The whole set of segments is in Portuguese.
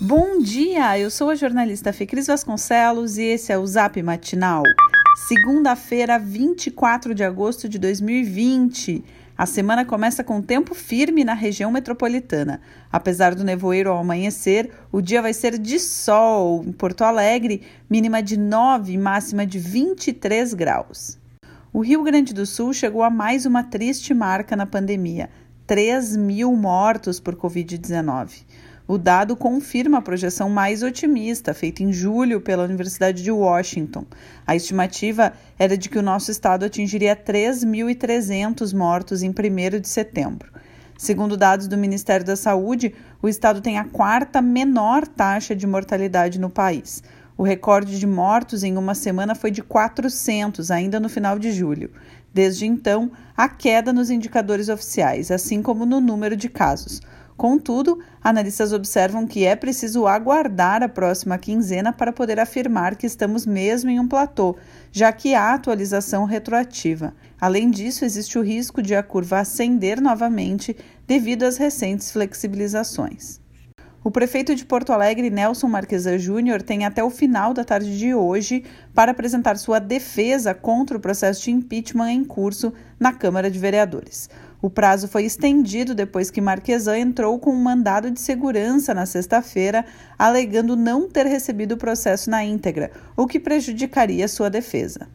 Bom dia, eu sou a jornalista Fecris Vasconcelos e esse é o Zap Matinal. Segunda-feira, 24 de agosto de 2020. A semana começa com tempo firme na região metropolitana. Apesar do nevoeiro ao amanhecer, o dia vai ser de sol. Em Porto Alegre, mínima de 9 e máxima de 23 graus. O Rio Grande do Sul chegou a mais uma triste marca na pandemia: 3 mil mortos por Covid-19. O dado confirma a projeção mais otimista, feita em julho pela Universidade de Washington. A estimativa era de que o nosso estado atingiria 3.300 mortos em 1 de setembro. Segundo dados do Ministério da Saúde, o estado tem a quarta menor taxa de mortalidade no país. O recorde de mortos em uma semana foi de 400, ainda no final de julho. Desde então, há queda nos indicadores oficiais, assim como no número de casos. Contudo, analistas observam que é preciso aguardar a próxima quinzena para poder afirmar que estamos mesmo em um platô, já que há atualização retroativa. Além disso, existe o risco de a curva ascender novamente devido às recentes flexibilizações. O prefeito de Porto Alegre, Nelson Marquesa Júnior, tem até o final da tarde de hoje para apresentar sua defesa contra o processo de impeachment em curso na Câmara de Vereadores. O prazo foi estendido depois que Marquesan entrou com um mandado de segurança na sexta-feira, alegando não ter recebido o processo na íntegra, o que prejudicaria sua defesa.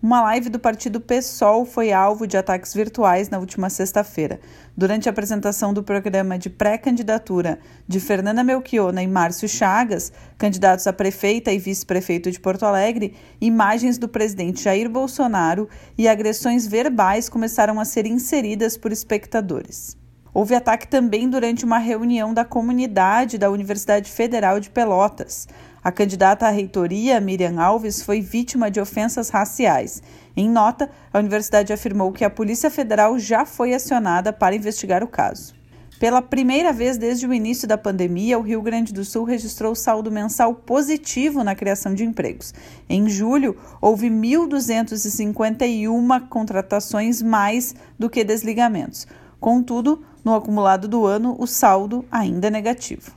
Uma live do partido PSOL foi alvo de ataques virtuais na última sexta-feira. Durante a apresentação do programa de pré-candidatura de Fernanda Melchiona e Márcio Chagas, candidatos a prefeita e vice-prefeito de Porto Alegre, imagens do presidente Jair Bolsonaro e agressões verbais começaram a ser inseridas por espectadores. Houve ataque também durante uma reunião da comunidade da Universidade Federal de Pelotas. A candidata à reitoria, Miriam Alves, foi vítima de ofensas raciais. Em nota, a universidade afirmou que a Polícia Federal já foi acionada para investigar o caso. Pela primeira vez desde o início da pandemia, o Rio Grande do Sul registrou saldo mensal positivo na criação de empregos. Em julho, houve 1.251 contratações mais do que desligamentos. Contudo, no acumulado do ano, o saldo ainda é negativo.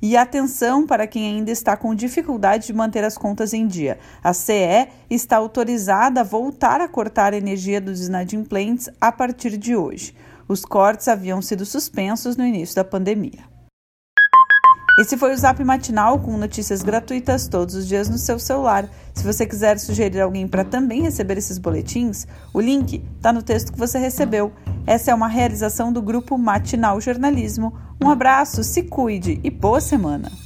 E atenção para quem ainda está com dificuldade de manter as contas em dia. A CE está autorizada a voltar a cortar a energia dos inadimplentes a partir de hoje. Os cortes haviam sido suspensos no início da pandemia. Esse foi o Zap Matinal com notícias gratuitas todos os dias no seu celular. Se você quiser sugerir alguém para também receber esses boletins, o link está no texto que você recebeu. Essa é uma realização do grupo Matinal Jornalismo. Um abraço, se cuide e boa semana!